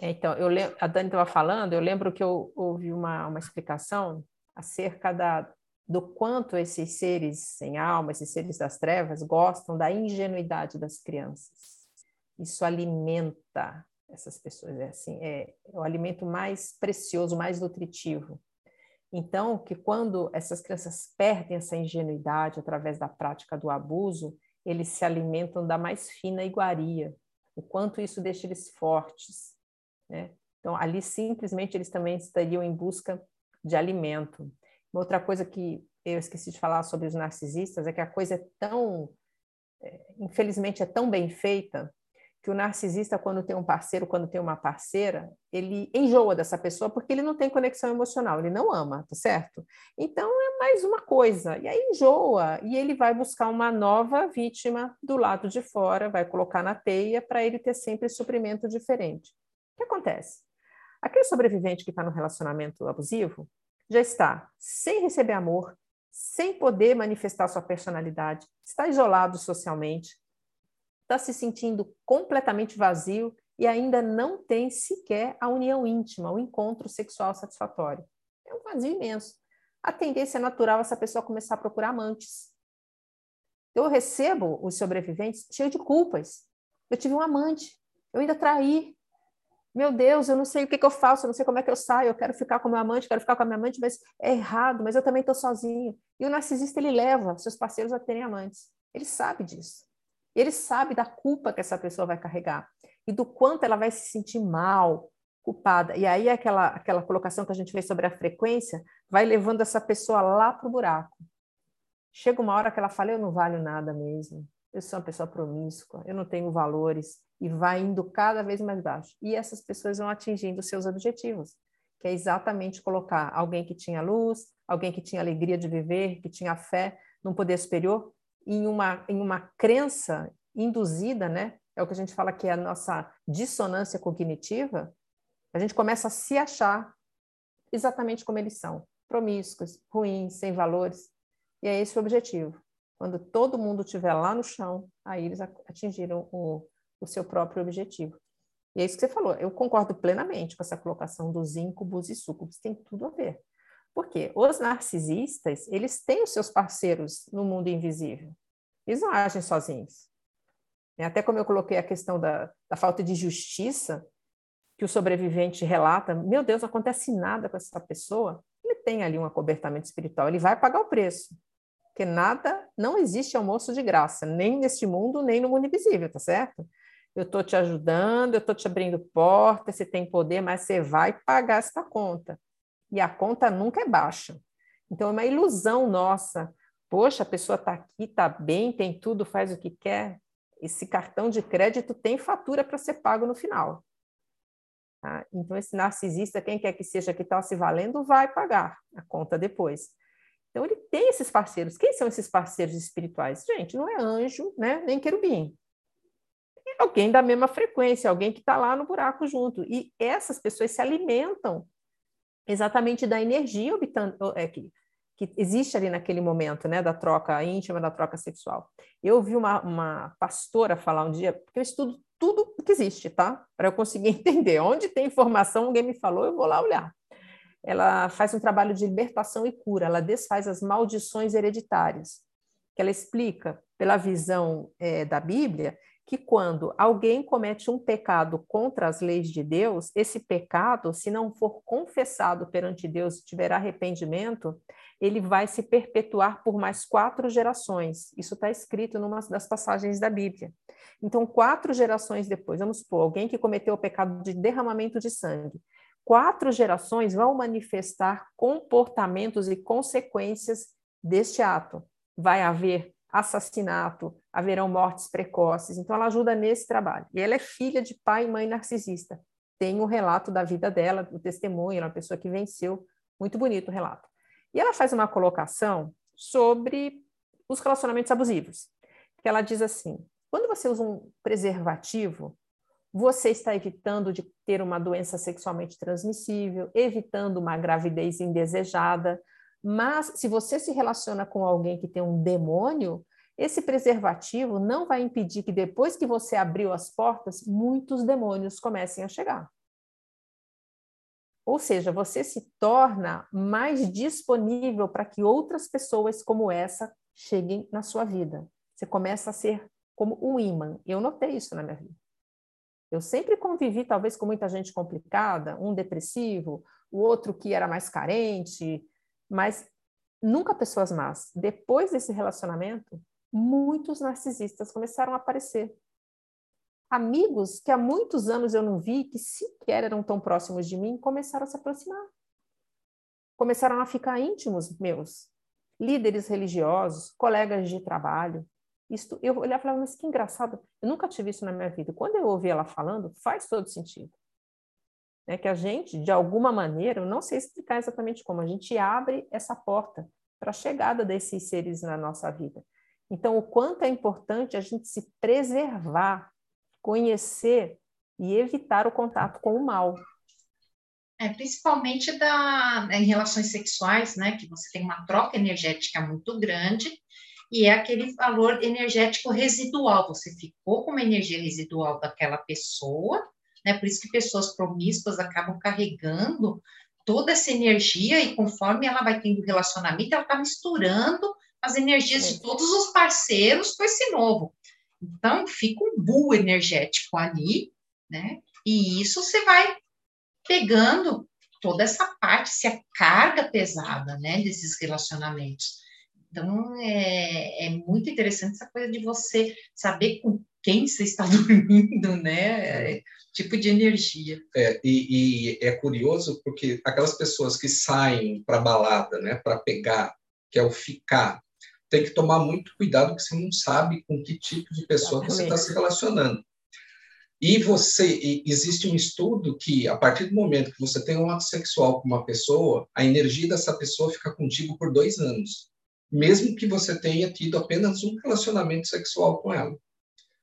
É, então, eu a Dani estava falando, eu lembro que eu ouvi uma, uma explicação acerca da, do quanto esses seres sem alma, esses seres das trevas, gostam da ingenuidade das crianças. Isso alimenta essas pessoas, é assim, é, é o alimento mais precioso, mais nutritivo. Então, que quando essas crianças perdem essa ingenuidade através da prática do abuso, eles se alimentam da mais fina iguaria, o quanto isso deixa eles fortes, né? Então, ali simplesmente eles também estariam em busca de alimento. Uma outra coisa que eu esqueci de falar sobre os narcisistas é que a coisa é tão, é, infelizmente, é tão bem feita que o narcisista, quando tem um parceiro, quando tem uma parceira, ele enjoa dessa pessoa porque ele não tem conexão emocional, ele não ama, tá certo? Então é mais uma coisa, e aí enjoa, e ele vai buscar uma nova vítima do lado de fora, vai colocar na teia para ele ter sempre suprimento diferente. O que acontece? Aquele sobrevivente que está no relacionamento abusivo já está sem receber amor, sem poder manifestar sua personalidade, está isolado socialmente, está se sentindo completamente vazio e ainda não tem sequer a união íntima, o encontro sexual satisfatório. É um vazio imenso. A tendência é natural essa pessoa começar a procurar amantes. Eu recebo os sobreviventes cheios de culpas. Eu tive um amante, eu ainda traí. Meu Deus, eu não sei o que, que eu faço, eu não sei como é que eu saio, eu quero ficar com meu amante, quero ficar com a minha amante, mas é errado, mas eu também estou sozinho. E o narcisista, ele leva seus parceiros a terem amantes. Ele sabe disso. Ele sabe da culpa que essa pessoa vai carregar e do quanto ela vai se sentir mal, culpada. E aí aquela aquela colocação que a gente fez sobre a frequência vai levando essa pessoa lá para o buraco. Chega uma hora que ela fala: eu não valho nada mesmo. Eu sou uma pessoa promíscua, eu não tenho valores e vai indo cada vez mais baixo. E essas pessoas vão atingindo seus objetivos, que é exatamente colocar alguém que tinha luz, alguém que tinha alegria de viver, que tinha fé num poder superior, em uma, em uma crença induzida, né? É o que a gente fala que é a nossa dissonância cognitiva. A gente começa a se achar exatamente como eles são, promíscuos, ruins, sem valores. E é esse o objetivo. Quando todo mundo estiver lá no chão, aí eles atingiram o, o seu próprio objetivo. E é isso que você falou. Eu concordo plenamente com essa colocação dos íncubos e súcubos. Tem tudo a ver. Porque os narcisistas, eles têm os seus parceiros no mundo invisível. Eles não agem sozinhos. Até como eu coloquei a questão da, da falta de justiça, que o sobrevivente relata, meu Deus, não acontece nada com essa pessoa, ele tem ali um acobertamento espiritual, ele vai pagar o preço. Porque nada, não existe almoço de graça, nem neste mundo, nem no mundo invisível, tá certo? Eu estou te ajudando, eu estou te abrindo porta, você tem poder, mas você vai pagar essa conta e a conta nunca é baixa. Então, é uma ilusão nossa. Poxa, a pessoa está aqui, está bem, tem tudo, faz o que quer. Esse cartão de crédito tem fatura para ser pago no final. Tá? Então, esse narcisista, quem quer que seja que está se valendo, vai pagar a conta depois. Então, ele tem esses parceiros. Quem são esses parceiros espirituais? Gente, não é anjo, né? nem querubim. É alguém da mesma frequência, alguém que está lá no buraco junto. E essas pessoas se alimentam exatamente da energia é, que, que existe ali naquele momento, né, da troca íntima, da troca sexual. Eu ouvi uma, uma pastora falar um dia, porque eu estudo tudo que existe, tá? Para eu conseguir [LAUGHS] entender. Onde tem informação, alguém me falou, eu vou lá olhar. Ela faz um trabalho de libertação e cura, ela desfaz as maldições hereditárias, que ela explica, pela visão é, da Bíblia, que quando alguém comete um pecado contra as leis de Deus, esse pecado, se não for confessado perante Deus e tiver arrependimento, ele vai se perpetuar por mais quatro gerações. Isso está escrito numa das passagens da Bíblia. Então, quatro gerações depois, vamos supor, alguém que cometeu o pecado de derramamento de sangue, quatro gerações vão manifestar comportamentos e consequências deste ato. Vai haver assassinato, haverão mortes precoces. Então, ela ajuda nesse trabalho. E ela é filha de pai e mãe narcisista. Tem o um relato da vida dela, o testemunho, ela é uma pessoa que venceu. Muito bonito o relato. E ela faz uma colocação sobre os relacionamentos abusivos. Que ela diz assim: quando você usa um preservativo, você está evitando de ter uma doença sexualmente transmissível, evitando uma gravidez indesejada, mas se você se relaciona com alguém que tem um demônio, esse preservativo não vai impedir que depois que você abriu as portas, muitos demônios comecem a chegar. Ou seja, você se torna mais disponível para que outras pessoas como essa cheguem na sua vida. Você começa a ser como um imã. Eu notei isso na minha vida. Eu sempre convivi, talvez, com muita gente complicada, um depressivo, o outro que era mais carente, Mas nunca pessoas más. Depois desse relacionamento, muitos narcisistas começaram a aparecer. Amigos que há muitos anos eu não vi, que sequer eram tão próximos de mim, começaram a se aproximar. Começaram a ficar íntimos meus. Líderes religiosos, colegas de trabalho. Isto, eu olhava e falava, mas que engraçado, eu nunca tive isso na minha vida. Quando eu ouvi ela falando, faz todo sentido. É que a gente, de alguma maneira, eu não sei explicar exatamente como, a gente abre essa porta para a chegada desses seres na nossa vida. Então, o quanto é importante a gente se preservar, conhecer e evitar o contato com o mal. É, principalmente da, em relações sexuais, né, que você tem uma troca energética muito grande, e é aquele valor energético residual, você ficou com uma energia residual daquela pessoa, né, por isso que pessoas promíscuas acabam carregando toda essa energia, e conforme ela vai tendo relacionamento, ela está misturando as energias de todos os parceiros com esse novo. Então, fica um bull energético ali, né? E isso você vai pegando toda essa parte, se a carga pesada, né, desses relacionamentos. Então, é, é muito interessante essa coisa de você saber com quem você está [LAUGHS] dormindo, né? É, tipo de energia. É, e, e, é curioso porque aquelas pessoas que saem para balada, né, para pegar, que é o ficar, tem que tomar muito cuidado porque você não sabe com que tipo de pessoa você está se relacionando. E você existe um estudo que a partir do momento que você tem um ato sexual com uma pessoa, a energia dessa pessoa fica contigo por dois anos, mesmo que você tenha tido apenas um relacionamento sexual com ela.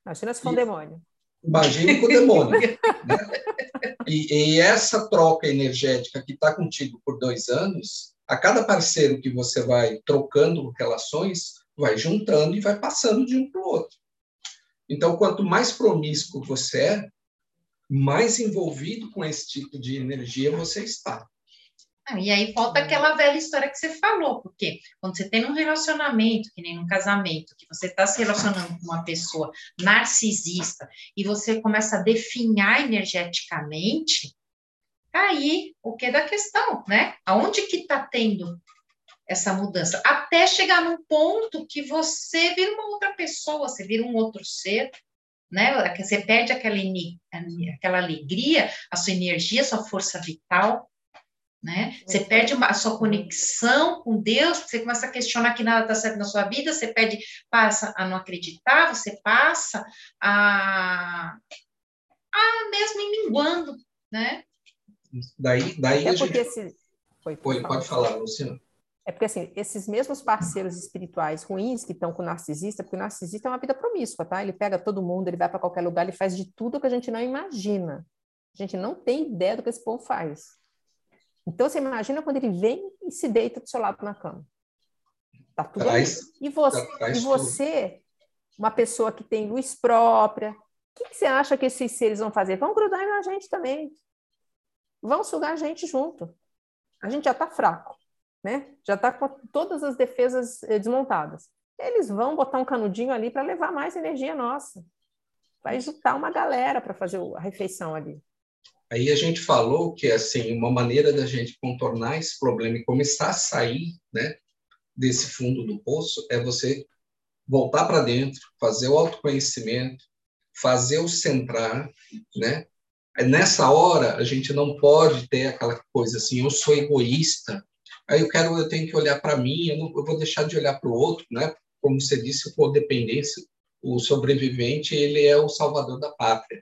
Imagina se for um demônio. Imagine com o demônio. né? [LAUGHS] e, e essa troca energética que está contigo por dois anos, a cada parceiro que você vai trocando relações, vai juntando e vai passando de um para o outro. Então, quanto mais promíscuo você é, mais envolvido com esse tipo de energia você está. Ah, e aí falta aquela velha história que você falou, porque quando você tem um relacionamento, que nem um casamento, que você está se relacionando com uma pessoa narcisista e você começa a definhar energeticamente, aí o que é da questão, né? Aonde que está tendo essa mudança? Até chegar num ponto que você vira uma outra pessoa, você vira um outro ser, né? Você perde aquela, aquela alegria, a sua energia, a sua força vital, né? Você perde uma, a sua conexão com Deus, você começa a questionar que nada está certo na sua vida, você pede, passa a não acreditar, você passa a, a mesmo minguando, né? Daí, daí é a gente... Esse... Oi, pode, pode falar, Luciano. É porque, assim, esses mesmos parceiros espirituais ruins que estão com o narcisista, porque o narcisista é uma vida promíscua, tá? Ele pega todo mundo, ele vai para qualquer lugar, ele faz de tudo que a gente não imagina. A gente não tem ideia do que esse povo faz. Então, você imagina quando ele vem e se deita do seu lado na cama. Tá tudo traz, E você, e você uma pessoa que tem luz própria, o que, que, você acha que esses seres vão fazer? Vão grudar na gente também. Vão sugar a gente junto. A gente já está fraco, né? Já está com todas as defesas eh, desmontadas. Eles vão botar um canudinho ali para levar mais energia nossa. Vai juntar uma galera para fazer a refeição ali. Aí a gente falou que assim uma maneira da gente contornar esse problema e começar a sair, né, desse fundo do poço é você voltar para dentro, fazer o autoconhecimento, fazer o centrar, né? Nessa hora a gente não pode ter aquela coisa assim, eu sou egoísta, aí eu quero, eu tenho que olhar para mim, eu, não, eu vou deixar de olhar para o outro, né? Como você disse, o codependência, o sobrevivente ele é o salvador da pátria,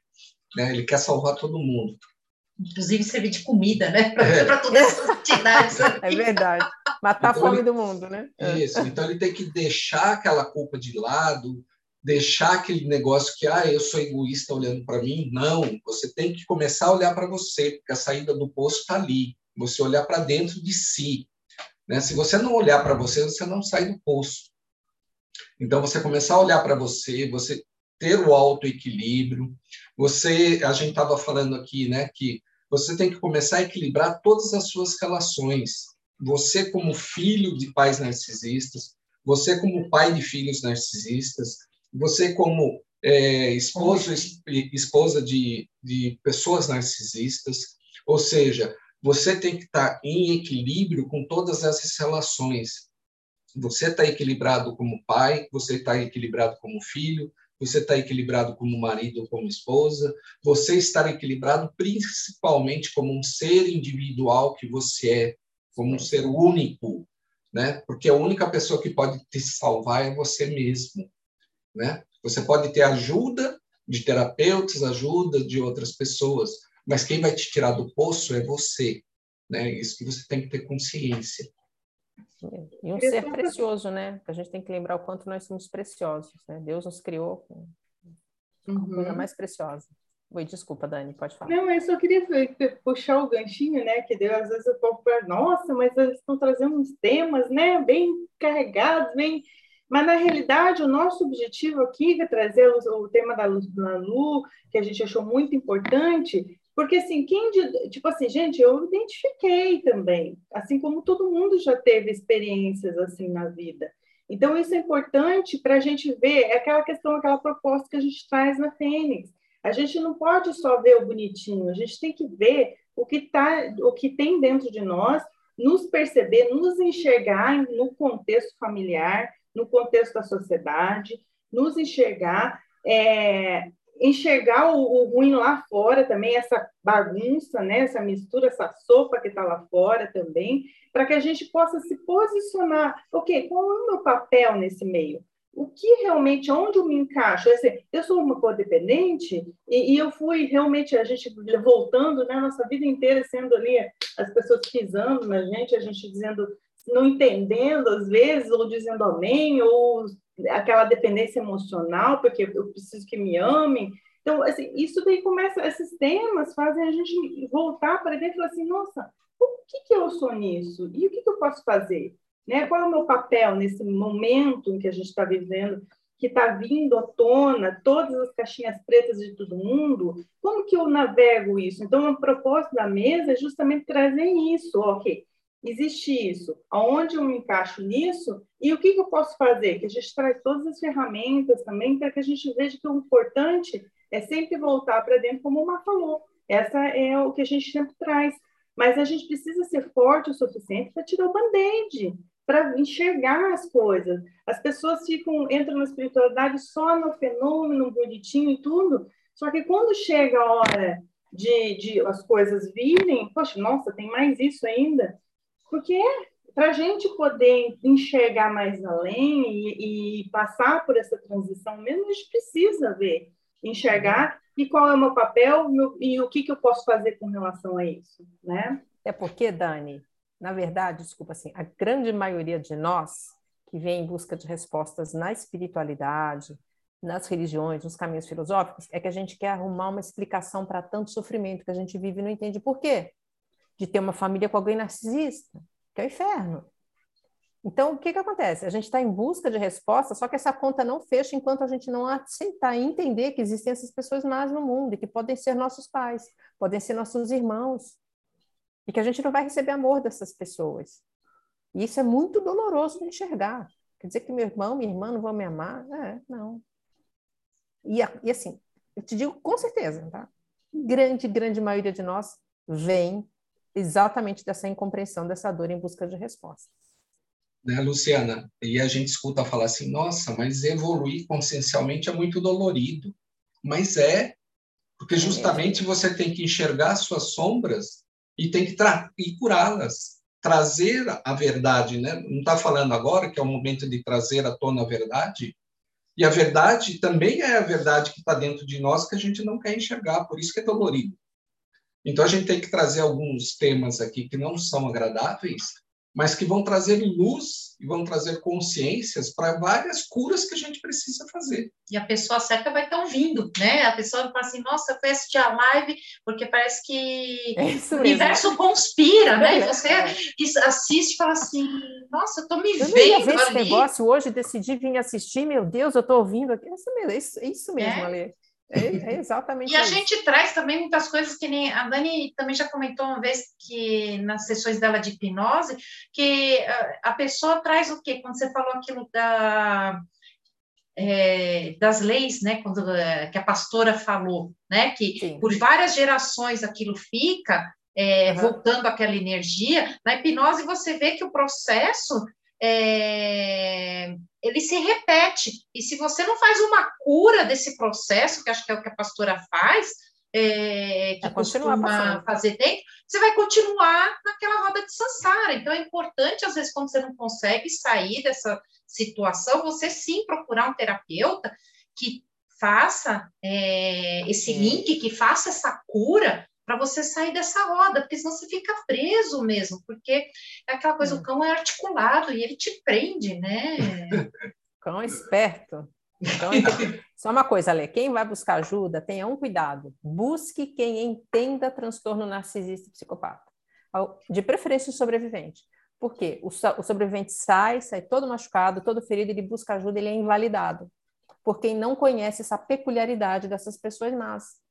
né? Ele quer salvar todo mundo inclusive servir de comida, né? Para é. todas essas entidades. [LAUGHS] É verdade. Matar então, a fome ele, do mundo, né? Isso. Então ele tem que deixar aquela culpa de lado, deixar aquele negócio que, ah, eu sou egoísta olhando para mim. Não, você tem que começar a olhar para você, porque a saída do poço está ali. Você olhar para dentro de si. Né? Se você não olhar para você, você não sai do poço. Então, você começar a olhar para você, você ter o autoequilíbrio. Você, a gente estava falando aqui, né, que você tem que começar a equilibrar todas as suas relações. Você como filho de pais narcisistas, você como pai de filhos narcisistas, você como é, esposo, esposa de, de pessoas narcisistas, ou seja, você tem que estar em equilíbrio com todas essas relações. Você está equilibrado como pai, você está equilibrado como filho, você está equilibrado como marido ou como esposa, você está equilibrado principalmente como um ser individual que você é, como um ser único, né? Porque a única pessoa que pode te salvar é você mesmo, né? Você pode ter ajuda de terapeutas, ajuda de outras pessoas, mas quem vai te tirar do poço é você, né? Isso que você tem que ter consciência. E um ser precioso, né? A gente tem que lembrar o quanto nós somos preciosos, né? Deus nos criou com uhum. a coisa mais preciosa. Oi, desculpa, Dani, pode falar. Não, eu só queria puxar o ganchinho, né? Que Deus, às vezes eu povo para, nossa, mas eles estão trazendo uns temas, né? Bem carregados, bem. Mas na realidade, o nosso objetivo aqui é trazer o, tema da luz Lu, que a gente achou muito importante, porque, assim, quem. Tipo assim, gente, eu identifiquei também, assim como todo mundo já teve experiências assim na vida. Então, isso é importante para a gente ver, é aquela questão, aquela proposta que a gente traz na Fênix. A gente não pode só ver o bonitinho, a gente tem que ver o que, tá, o que tem dentro de nós, nos perceber, nos enxergar no contexto familiar, no contexto da sociedade, nos enxergar é, enxergar o, o, ruim lá fora também, essa bagunça, né? essa mistura, essa sopa que está lá fora também, para que a gente possa se posicionar. Ok, qual é o meu papel nesse meio? O que realmente, onde eu me encaixo? Assim, eu sou uma codependente e, e, eu fui realmente, a gente voltando, né, nossa vida inteira sendo ali, as pessoas pisando na gente, a gente dizendo, não entendendo às vezes, ou dizendo amém, ou aquela dependência emocional, porque eu preciso que me amem. Então, assim, isso daí começa, esses temas fazem a gente voltar para dentro e falar assim, nossa, o que, que eu sou nisso? E o que, que eu posso fazer? Né? Qual é o meu papel nesse momento em que a gente está vivendo, que está vindo à tona todas as caixinhas pretas de todo mundo? Como que eu navego isso? Então, o propósito da mesa é justamente trazer isso, ok? Existe isso, aonde eu me encaixo nisso e o que, que, eu posso fazer? Que a gente traz todas as ferramentas também para que a gente veja que o importante é sempre voltar para dentro, como o Mar falou. Essa é o que a gente sempre traz. Mas a gente precisa ser forte o suficiente para tirar o band-aid, para enxergar as coisas. As pessoas ficam, entram na espiritualidade só no fenômeno bonitinho e tudo, só que quando chega a hora de, de as coisas virem, poxa, nossa, tem mais isso ainda, porque para a gente poder enxergar mais além e, e, passar por essa transição mesmo, a gente precisa ver, enxergar e qual é o meu papel meu, e o que, que eu posso fazer com relação a isso, né? É porque, Dani, na verdade, desculpa assim, a grande maioria de nós que vem em busca de respostas na espiritualidade, nas religiões, nos caminhos filosóficos, é que a gente quer arrumar uma explicação para tanto sofrimento que a gente vive e não entende por quê de ter uma família com alguém narcisista, que é o inferno. Então, o que, que acontece? A gente está em busca de resposta, só que essa conta não fecha enquanto a gente não aceitar e entender que existem essas pessoas más no mundo e que podem ser nossos pais, podem ser nossos irmãos, e que a gente não vai receber amor dessas pessoas. E isso é muito doloroso de enxergar. Quer dizer que meu irmão, minha irmã não vão me amar? É, não. E, e assim, eu te digo com certeza, tá? Grande, grande maioria de nós vem exatamente dessa incompreensão, dessa dor em busca de respostas. Né, Luciana? E a gente escuta falar assim, nossa, mas evoluir consciencialmente é muito dolorido. Mas é, porque justamente é. você tem que enxergar suas sombras e tem que e curá-las, trazer a verdade, né? Não está falando agora que é o momento de trazer à tona a verdade? E a verdade também é a verdade que está dentro de nós que a gente não quer enxergar, por isso que é dolorido. Então, a gente tem que trazer alguns temas aqui que não são agradáveis, mas que vão trazer luz e vão trazer consciências para várias curas que a gente precisa fazer. E a pessoa certa vai estar ouvindo, né? A pessoa fala assim, nossa, eu fui assistir a live porque parece que é o universo conspira, né? E é. você assiste e fala assim, nossa, eu estou me eu vendo ver esse negócio hoje, decidi vir assistir, meu Deus, eu estou ouvindo aqui. É isso mesmo, é isso mesmo, é. Ale. É, é exatamente E a gente traz também muitas coisas que nem a Dani também já comentou uma vez que nas sessões dela de hipnose, que a pessoa traz o quê? Quando você falou aquilo da é, das leis, né, quando que a pastora falou, né, que Sim. por várias gerações aquilo fica, é, uhum. voltando aquela energia. Na hipnose, você vê que o processo é, ele se repete. E se você não faz uma cura desse processo, que acho que é o que a pastora faz, é, que costuma fazer dentro, você vai continuar naquela roda de sansara. Então, é importante, às vezes, quando você não consegue sair dessa situação, você sim procurar um terapeuta que faça é, esse link, que faça essa cura para você sair dessa roda, porque senão você fica preso mesmo, porque é aquela coisa, o hum. cão é articulado e ele te prende, né? [LAUGHS] cão é esperto. Então, só uma coisa, Lê, quem vai buscar ajuda, tenha um cuidado. Busque quem entenda transtorno narcisista e psicopata. De preferência o sobrevivente. Porque o, o sobrevivente sai, sai todo machucado, todo ferido, ele busca ajuda, ele é invalidado. Por quem não conhece essa peculiaridade dessas pessoas más.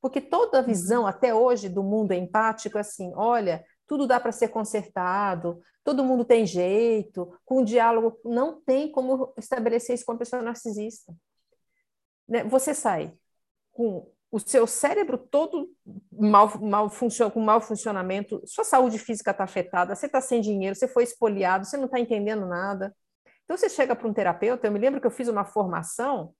Porque toda a visão até hoje do mundo empático é assim, olha, tudo dá para ser consertado, todo mundo tem jeito, com diálogo, não tem como estabelecer isso com a pessoa narcisista. Né? Você sai com o seu cérebro todo mal, mal funciona, com mau funcionamento, sua saúde física está afetada, você está sem dinheiro, você foi espoliado, você não está entendendo nada. Então você chega para um terapeuta, eu me lembro que eu fiz uma formação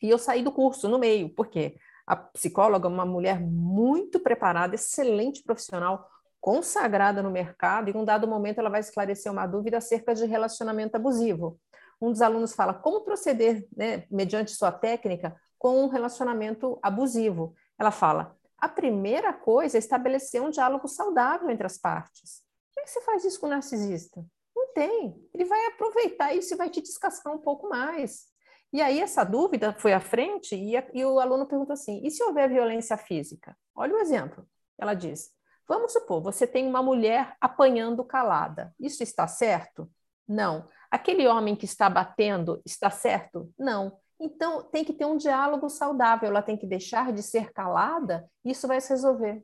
e eu saí do curso no meio, por quê? A psicóloga, uma mulher muito preparada, excelente profissional, consagrada no mercado, e em um dado momento ela vai esclarecer uma dúvida acerca de relacionamento abusivo. Um dos alunos fala como proceder, né, mediante sua técnica, com um relacionamento abusivo. Ela fala: a primeira coisa é estabelecer um diálogo saudável entre as partes. Como é que você faz isso com o narcisista? Não tem. Ele vai aproveitar isso e vai te descascar um pouco mais. E aí essa dúvida foi à frente e, a, e o aluno pergunta assim: e se houver violência física? Olha o exemplo. Ela diz: vamos supor, você tem uma mulher apanhando calada. Isso está certo? Não. Aquele homem que está batendo está certo? Não. Então tem que ter um diálogo saudável. Ela tem que deixar de ser calada. Isso vai se resolver.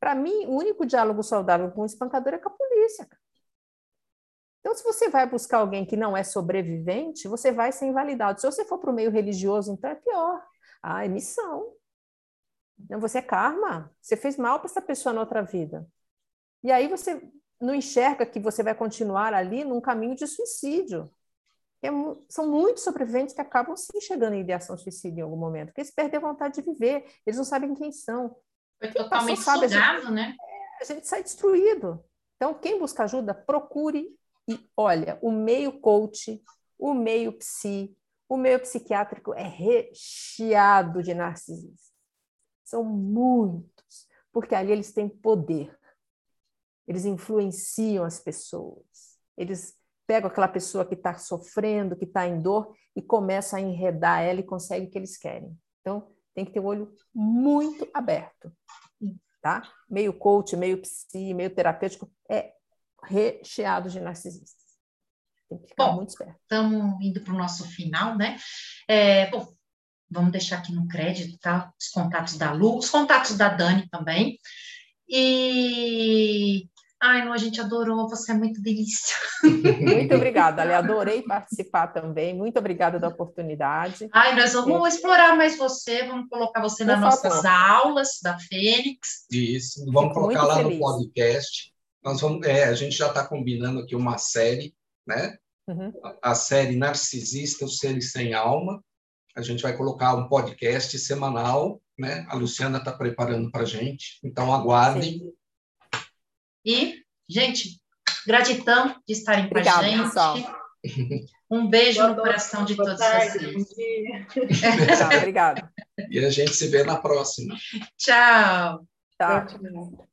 Para mim, o único diálogo saudável com o espancador é com a polícia. Então, se você vai buscar alguém que não é sobrevivente, você vai ser invalidado. Se você for para o meio religioso, então é pior. Ah, é missão. Não, você é karma. Você fez mal para essa pessoa na outra vida. E aí você não enxerga que você vai continuar ali num caminho de suicídio. É, são muitos sobreviventes que acabam sim chegando em ideação suicídio em algum momento, porque eles perdem a vontade de viver, eles não sabem quem são. Foi totalmente passou, sabe, sugado, a gente, né? É, a gente sai destruído. Então, quem busca ajuda, procure e olha, o meio coach, o meio psi, o meio psiquiátrico é recheado de narcisistas. São muitos, porque ali eles têm poder. Eles influenciam as pessoas. Eles pegam aquela pessoa que está sofrendo, que está em dor, e começam a enredar ela e conseguem o que eles querem. Então, tem que ter o olho muito aberto. Tá? Meio coach, meio psi, meio terapêutico, é recheado de narcisistas. Tem que ficar bom, muito esperto. Estamos indo para o nosso final, né? É, bom, vamos deixar aqui no crédito, tá? Os contatos da Lu, os contatos da Dani também. E Ai, não, a gente adorou, você é muito delícia. [LAUGHS] [LAUGHS] Muito obrigada, Ale, adorei participar também. Muito obrigada da oportunidade. Ai, nós vamos é. explorar mais você, vamos colocar você Por nas favor. nossas aulas da Fênix. Isso, vamos Fico colocar lá feliz. no podcast. Nós vamos, é, a gente já está combinando aqui uma série, né? Uhum. A, a, série Narcisista, os Seres Sem Alma. A gente vai colocar um podcast semanal, né? A Luciana está preparando para a gente, então aguardem. Sim. E, gente, gratidão de estarem Obrigada, com a gente. Pessoal. [LAUGHS] Um beijo Boa no coração de todos tarde, vocês. Obrigada. E a gente se vê na próxima. Tchau. Tchau. Tchau.